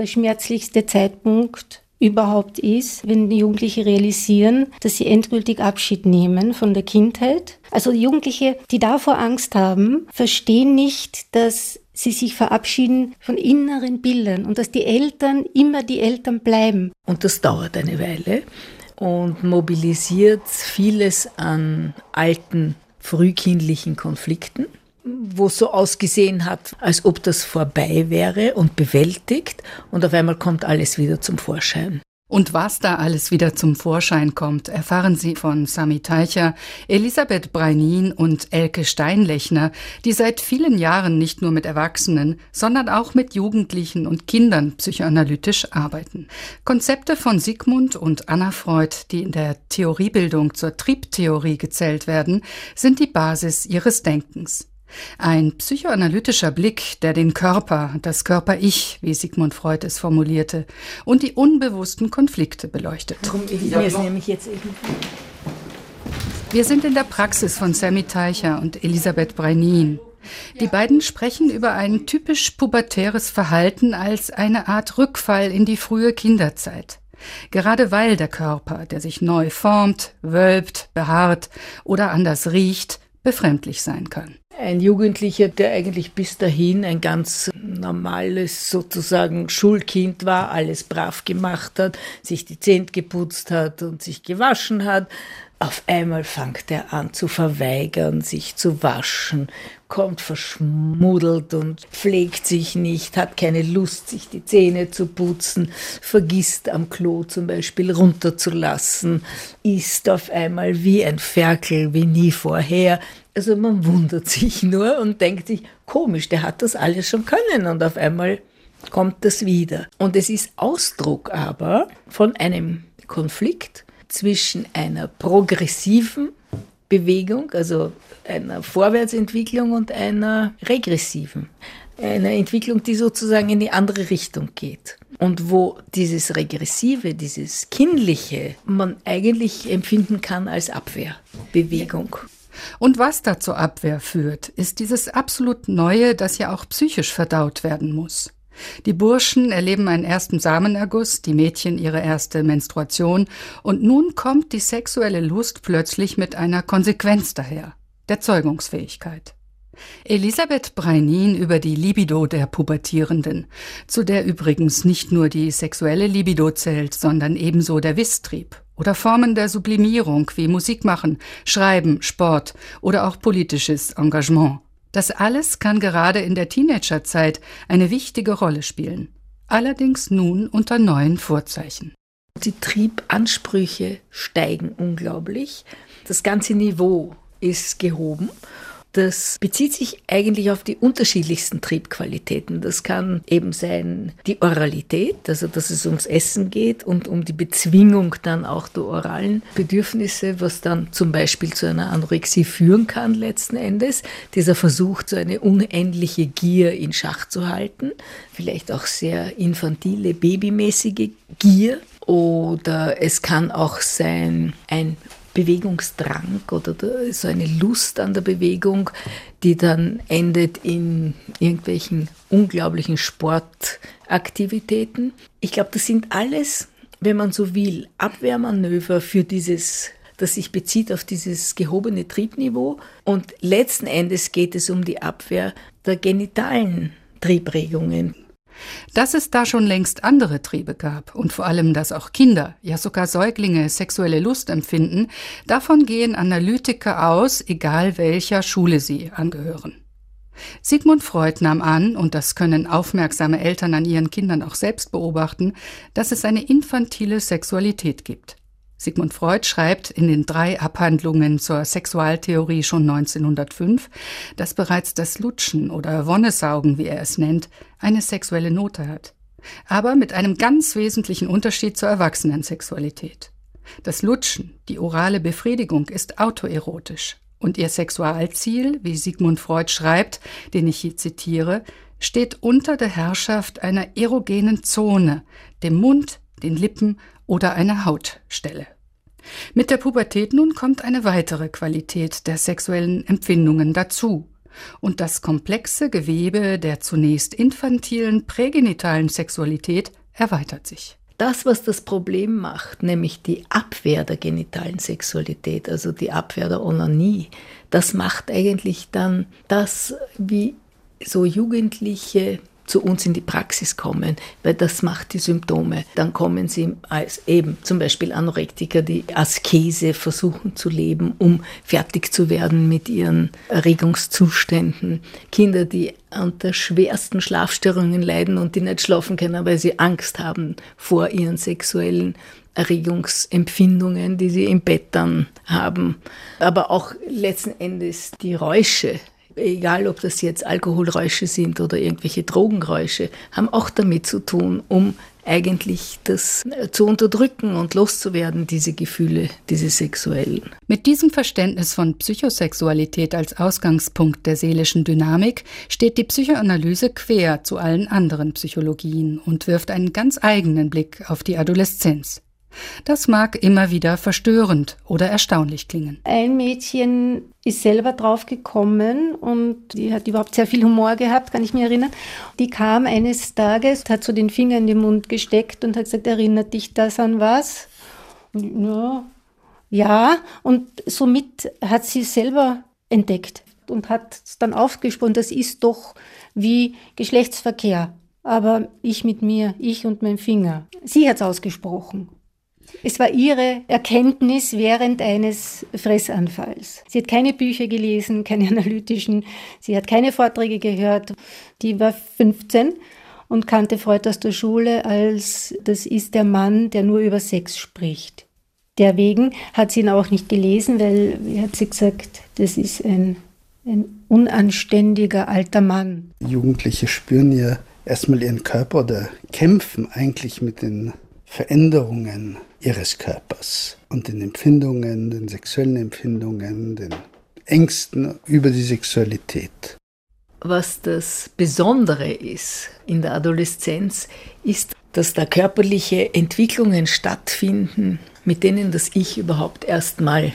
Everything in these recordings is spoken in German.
der schmerzlichste Zeitpunkt überhaupt ist, wenn Jugendliche realisieren, dass sie endgültig Abschied nehmen von der Kindheit. Also Jugendliche, die davor Angst haben, verstehen nicht, dass sie sich verabschieden von inneren Bildern und dass die Eltern immer die Eltern bleiben. Und das dauert eine Weile und mobilisiert vieles an alten frühkindlichen Konflikten wo es so ausgesehen hat, als ob das vorbei wäre und bewältigt und auf einmal kommt alles wieder zum Vorschein. Und was da alles wieder zum Vorschein kommt, erfahren Sie von Sami Teicher, Elisabeth Breinin und Elke Steinlechner, die seit vielen Jahren nicht nur mit Erwachsenen, sondern auch mit Jugendlichen und Kindern psychoanalytisch arbeiten. Konzepte von Sigmund und Anna Freud, die in der Theoriebildung zur Triebtheorie gezählt werden, sind die Basis ihres Denkens. Ein psychoanalytischer Blick, der den Körper, das Körper-Ich, wie Sigmund Freud es formulierte, und die unbewussten Konflikte beleuchtet. Wir sind in der Praxis von Sammy Teicher und Elisabeth Breinin. Die beiden sprechen über ein typisch pubertäres Verhalten als eine Art Rückfall in die frühe Kinderzeit. Gerade weil der Körper, der sich neu formt, wölbt, behaart oder anders riecht, befremdlich sein kann. Ein Jugendlicher, der eigentlich bis dahin ein ganz normales sozusagen Schulkind war, alles brav gemacht hat, sich die Zähne geputzt hat und sich gewaschen hat, auf einmal fängt er an zu verweigern, sich zu waschen, kommt verschmuddelt und pflegt sich nicht, hat keine Lust, sich die Zähne zu putzen, vergisst am Klo zum Beispiel runterzulassen, ist auf einmal wie ein Ferkel, wie nie vorher. Also man wundert sich nur und denkt sich, komisch, der hat das alles schon können und auf einmal kommt das wieder. Und es ist Ausdruck aber von einem Konflikt, zwischen einer progressiven Bewegung, also einer Vorwärtsentwicklung und einer regressiven. Einer Entwicklung, die sozusagen in die andere Richtung geht. Und wo dieses Regressive, dieses Kindliche, man eigentlich empfinden kann als Abwehrbewegung. Und was da zur Abwehr führt, ist dieses absolut Neue, das ja auch psychisch verdaut werden muss. Die Burschen erleben einen ersten Samenerguss, die Mädchen ihre erste Menstruation, und nun kommt die sexuelle Lust plötzlich mit einer Konsequenz daher, der Zeugungsfähigkeit. Elisabeth Breinin über die Libido der Pubertierenden, zu der übrigens nicht nur die sexuelle Libido zählt, sondern ebenso der Wisstrieb oder Formen der Sublimierung wie Musik machen, Schreiben, Sport oder auch politisches Engagement. Das alles kann gerade in der Teenagerzeit eine wichtige Rolle spielen. Allerdings nun unter neuen Vorzeichen. Die Triebansprüche steigen unglaublich. Das ganze Niveau ist gehoben das bezieht sich eigentlich auf die unterschiedlichsten Triebqualitäten. Das kann eben sein die Oralität, also dass es ums Essen geht und um die Bezwingung dann auch der oralen Bedürfnisse, was dann zum Beispiel zu einer Anorexie führen kann letzten Endes. Dieser Versuch, so eine unendliche Gier in Schach zu halten, vielleicht auch sehr infantile, babymäßige Gier. Oder es kann auch sein ein Bewegungsdrang oder so eine Lust an der Bewegung, die dann endet in irgendwelchen unglaublichen Sportaktivitäten. Ich glaube, das sind alles, wenn man so will, Abwehrmanöver für dieses das sich bezieht auf dieses gehobene Triebniveau. Und letzten Endes geht es um die Abwehr der genitalen Triebregungen. Dass es da schon längst andere Triebe gab und vor allem, dass auch Kinder, ja sogar Säuglinge sexuelle Lust empfinden, davon gehen Analytiker aus, egal welcher Schule sie angehören. Sigmund Freud nahm an, und das können aufmerksame Eltern an ihren Kindern auch selbst beobachten, dass es eine infantile Sexualität gibt. Sigmund Freud schreibt in den drei Abhandlungen zur Sexualtheorie schon 1905, dass bereits das Lutschen oder Wonnesaugen, wie er es nennt, eine sexuelle Note hat. Aber mit einem ganz wesentlichen Unterschied zur Erwachsenensexualität. Das Lutschen, die orale Befriedigung, ist autoerotisch. Und ihr Sexualziel, wie Sigmund Freud schreibt, den ich hier zitiere, steht unter der Herrschaft einer erogenen Zone, dem Mund, den Lippen oder einer Hautstelle. Mit der Pubertät nun kommt eine weitere Qualität der sexuellen Empfindungen dazu. Und das komplexe Gewebe der zunächst infantilen prägenitalen Sexualität erweitert sich. Das, was das Problem macht, nämlich die Abwehr der genitalen Sexualität, also die Abwehr der Onanie, das macht eigentlich dann das, wie so Jugendliche zu uns in die Praxis kommen, weil das macht die Symptome. Dann kommen sie als eben zum Beispiel Anorektiker, die Askese versuchen zu leben, um fertig zu werden mit ihren Erregungszuständen. Kinder, die unter schwersten Schlafstörungen leiden und die nicht schlafen können, weil sie Angst haben vor ihren sexuellen Erregungsempfindungen, die sie im Bett dann haben. Aber auch letzten Endes die Räusche, egal ob das jetzt Alkoholräusche sind oder irgendwelche Drogenräusche, haben auch damit zu tun, um eigentlich das zu unterdrücken und loszuwerden, diese Gefühle, diese sexuellen. Mit diesem Verständnis von Psychosexualität als Ausgangspunkt der seelischen Dynamik steht die Psychoanalyse quer zu allen anderen Psychologien und wirft einen ganz eigenen Blick auf die Adoleszenz. Das mag immer wieder verstörend oder erstaunlich klingen. Ein Mädchen ist selber drauf gekommen und die hat überhaupt sehr viel Humor gehabt, kann ich mich erinnern. Die kam eines Tages, hat so den Finger in den Mund gesteckt und hat gesagt, erinnert dich das an was? Ja, ja, und somit hat sie selber entdeckt und hat dann aufgesprochen, das ist doch wie Geschlechtsverkehr. Aber ich mit mir, ich und mein Finger. Sie hat es ausgesprochen. Es war ihre Erkenntnis während eines Fressanfalls. Sie hat keine Bücher gelesen, keine analytischen, sie hat keine Vorträge gehört. Die war 15 und kannte Freud aus der Schule als das ist der Mann, der nur über Sex spricht. Derwegen hat sie ihn auch nicht gelesen, weil, wie hat sie gesagt, das ist ein, ein unanständiger alter Mann. Jugendliche spüren ja erstmal ihren Körper oder kämpfen eigentlich mit den Veränderungen ihres Körpers und den Empfindungen, den sexuellen Empfindungen, den Ängsten über die Sexualität. Was das Besondere ist in der Adoleszenz, ist, dass da körperliche Entwicklungen stattfinden, mit denen das Ich überhaupt erstmal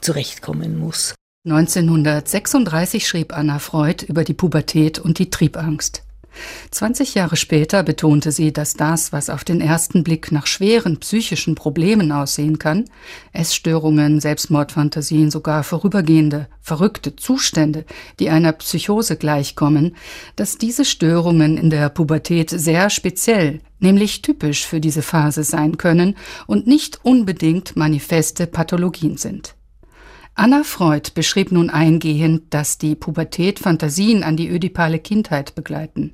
zurechtkommen muss. 1936 schrieb Anna Freud über die Pubertät und die Triebangst. 20 Jahre später betonte sie, dass das, was auf den ersten Blick nach schweren psychischen Problemen aussehen kann, Essstörungen, Selbstmordfantasien, sogar vorübergehende, verrückte Zustände, die einer Psychose gleichkommen, dass diese Störungen in der Pubertät sehr speziell, nämlich typisch für diese Phase sein können und nicht unbedingt manifeste Pathologien sind. Anna Freud beschrieb nun eingehend, dass die Pubertät Fantasien an die ödipale Kindheit begleiten.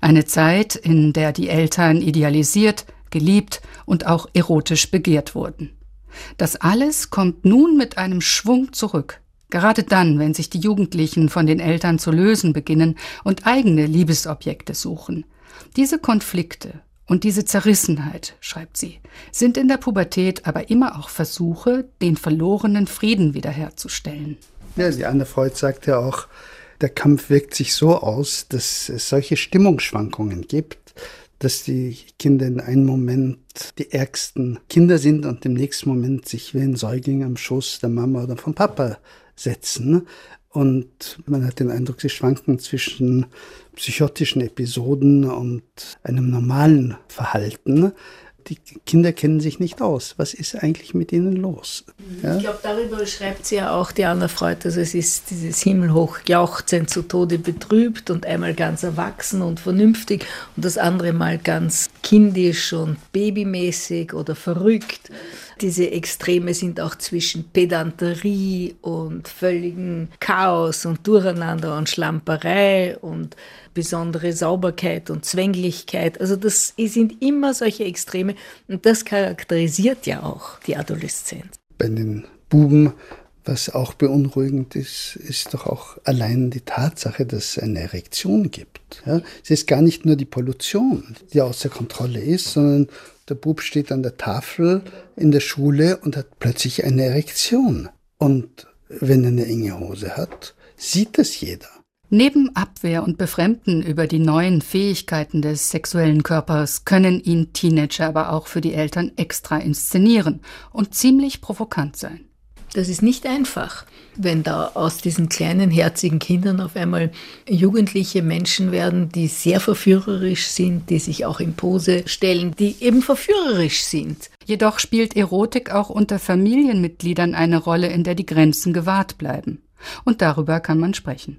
Eine Zeit, in der die Eltern idealisiert, geliebt und auch erotisch begehrt wurden. Das alles kommt nun mit einem Schwung zurück. Gerade dann, wenn sich die Jugendlichen von den Eltern zu lösen beginnen und eigene Liebesobjekte suchen. Diese Konflikte und diese Zerrissenheit, schreibt sie, sind in der Pubertät aber immer auch Versuche, den verlorenen Frieden wiederherzustellen. Ja, die Anne Freud sagt ja auch, der Kampf wirkt sich so aus, dass es solche Stimmungsschwankungen gibt, dass die Kinder in einem Moment die ärgsten Kinder sind und im nächsten Moment sich wie ein Säugling am Schoß der Mama oder vom Papa setzen. Und man hat den Eindruck, sie schwanken zwischen psychotischen Episoden und einem normalen Verhalten. Die Kinder kennen sich nicht aus. Was ist eigentlich mit ihnen los? Ja? Ich glaube, darüber schreibt sie ja auch die Anna Freud. Also es ist dieses himmelhoch Jauchzen zu Tode betrübt und einmal ganz erwachsen und vernünftig und das andere mal ganz kindisch und babymäßig oder verrückt. Diese Extreme sind auch zwischen Pedanterie und völligem Chaos und Durcheinander und Schlamperei und besondere Sauberkeit und Zwänglichkeit. Also das sind immer solche Extreme und das charakterisiert ja auch die Adoleszenz. Bei den Buben was auch beunruhigend ist, ist doch auch allein die Tatsache, dass es eine Erektion gibt. Ja, es ist gar nicht nur die Pollution, die außer Kontrolle ist, sondern der Bub steht an der Tafel in der Schule und hat plötzlich eine Erektion. Und wenn er eine enge Hose hat, sieht das jeder. Neben Abwehr und Befremden über die neuen Fähigkeiten des sexuellen Körpers können ihn Teenager aber auch für die Eltern extra inszenieren und ziemlich provokant sein. Das ist nicht einfach, wenn da aus diesen kleinen, herzigen Kindern auf einmal jugendliche Menschen werden, die sehr verführerisch sind, die sich auch in Pose stellen, die eben verführerisch sind. Jedoch spielt Erotik auch unter Familienmitgliedern eine Rolle, in der die Grenzen gewahrt bleiben. Und darüber kann man sprechen.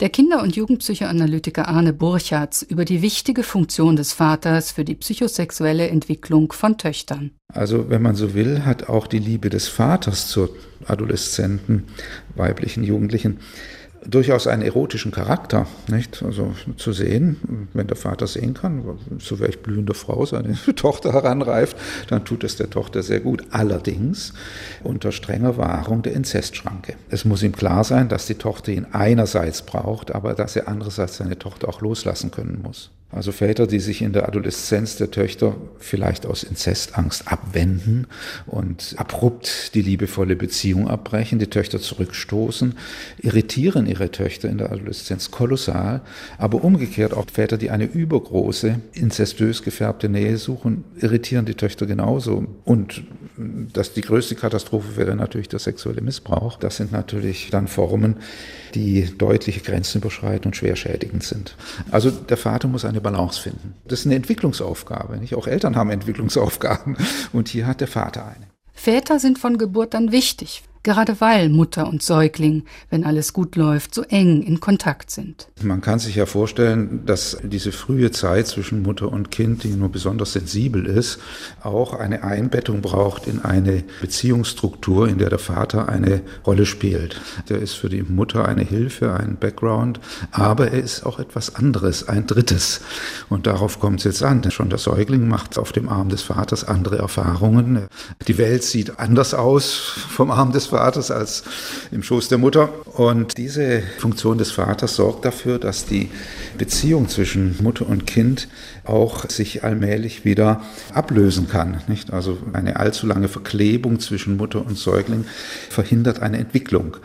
Der Kinder- und Jugendpsychoanalytiker Arne Burchards über die wichtige Funktion des Vaters für die psychosexuelle Entwicklung von Töchtern. Also, wenn man so will, hat auch die Liebe des Vaters zur Adoleszenten, weiblichen Jugendlichen durchaus einen erotischen Charakter, nicht? Also zu sehen, wenn der Vater sehen kann, so welch blühende Frau seine Tochter heranreift, dann tut es der Tochter sehr gut. Allerdings unter strenger Wahrung der Inzestschranke. Es muss ihm klar sein, dass die Tochter ihn einerseits braucht, aber dass er andererseits seine Tochter auch loslassen können muss. Also Väter, die sich in der Adoleszenz der Töchter vielleicht aus Inzestangst abwenden und abrupt die liebevolle Beziehung abbrechen, die Töchter zurückstoßen, irritieren ihre Töchter in der Adoleszenz kolossal, aber umgekehrt auch Väter, die eine übergroße, inzestös gefärbte Nähe suchen, irritieren die Töchter genauso. Und das die größte Katastrophe wäre natürlich der sexuelle Missbrauch. Das sind natürlich dann Formen, die deutliche Grenzen überschreiten und schwer schädigend sind. Also der Vater muss eine Balance finden. Das ist eine Entwicklungsaufgabe. Nicht? Auch Eltern haben Entwicklungsaufgaben und hier hat der Vater eine. Väter sind von Geburt an wichtig gerade weil Mutter und Säugling, wenn alles gut läuft, so eng in Kontakt sind. Man kann sich ja vorstellen, dass diese frühe Zeit zwischen Mutter und Kind, die nur besonders sensibel ist, auch eine Einbettung braucht in eine Beziehungsstruktur, in der der Vater eine Rolle spielt. Der ist für die Mutter eine Hilfe, ein Background, aber er ist auch etwas anderes, ein drittes. Und darauf kommt es jetzt an. Schon der Säugling macht auf dem Arm des Vaters andere Erfahrungen. Die Welt sieht anders aus vom Arm des Vaters als im Schoß der Mutter. Und diese Funktion des Vaters sorgt dafür, dass die Beziehung zwischen Mutter und Kind auch sich allmählich wieder ablösen kann. Nicht? Also eine allzu lange Verklebung zwischen Mutter und Säugling verhindert eine Entwicklung.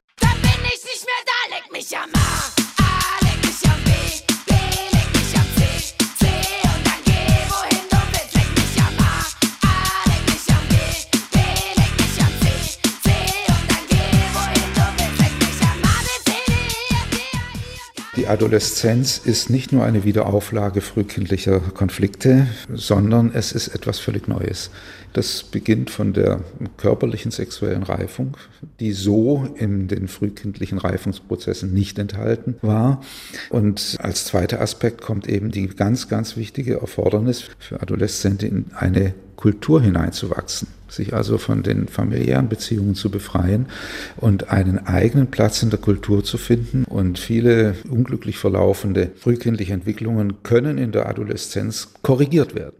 Die Adoleszenz ist nicht nur eine Wiederauflage frühkindlicher Konflikte, sondern es ist etwas völlig Neues. Das beginnt von der körperlichen sexuellen Reifung, die so in den frühkindlichen Reifungsprozessen nicht enthalten war. Und als zweiter Aspekt kommt eben die ganz, ganz wichtige Erfordernis für Adoleszenten in eine Kultur hineinzuwachsen, sich also von den familiären Beziehungen zu befreien und einen eigenen Platz in der Kultur zu finden. Und viele unglücklich verlaufende frühkindliche Entwicklungen können in der Adoleszenz korrigiert werden.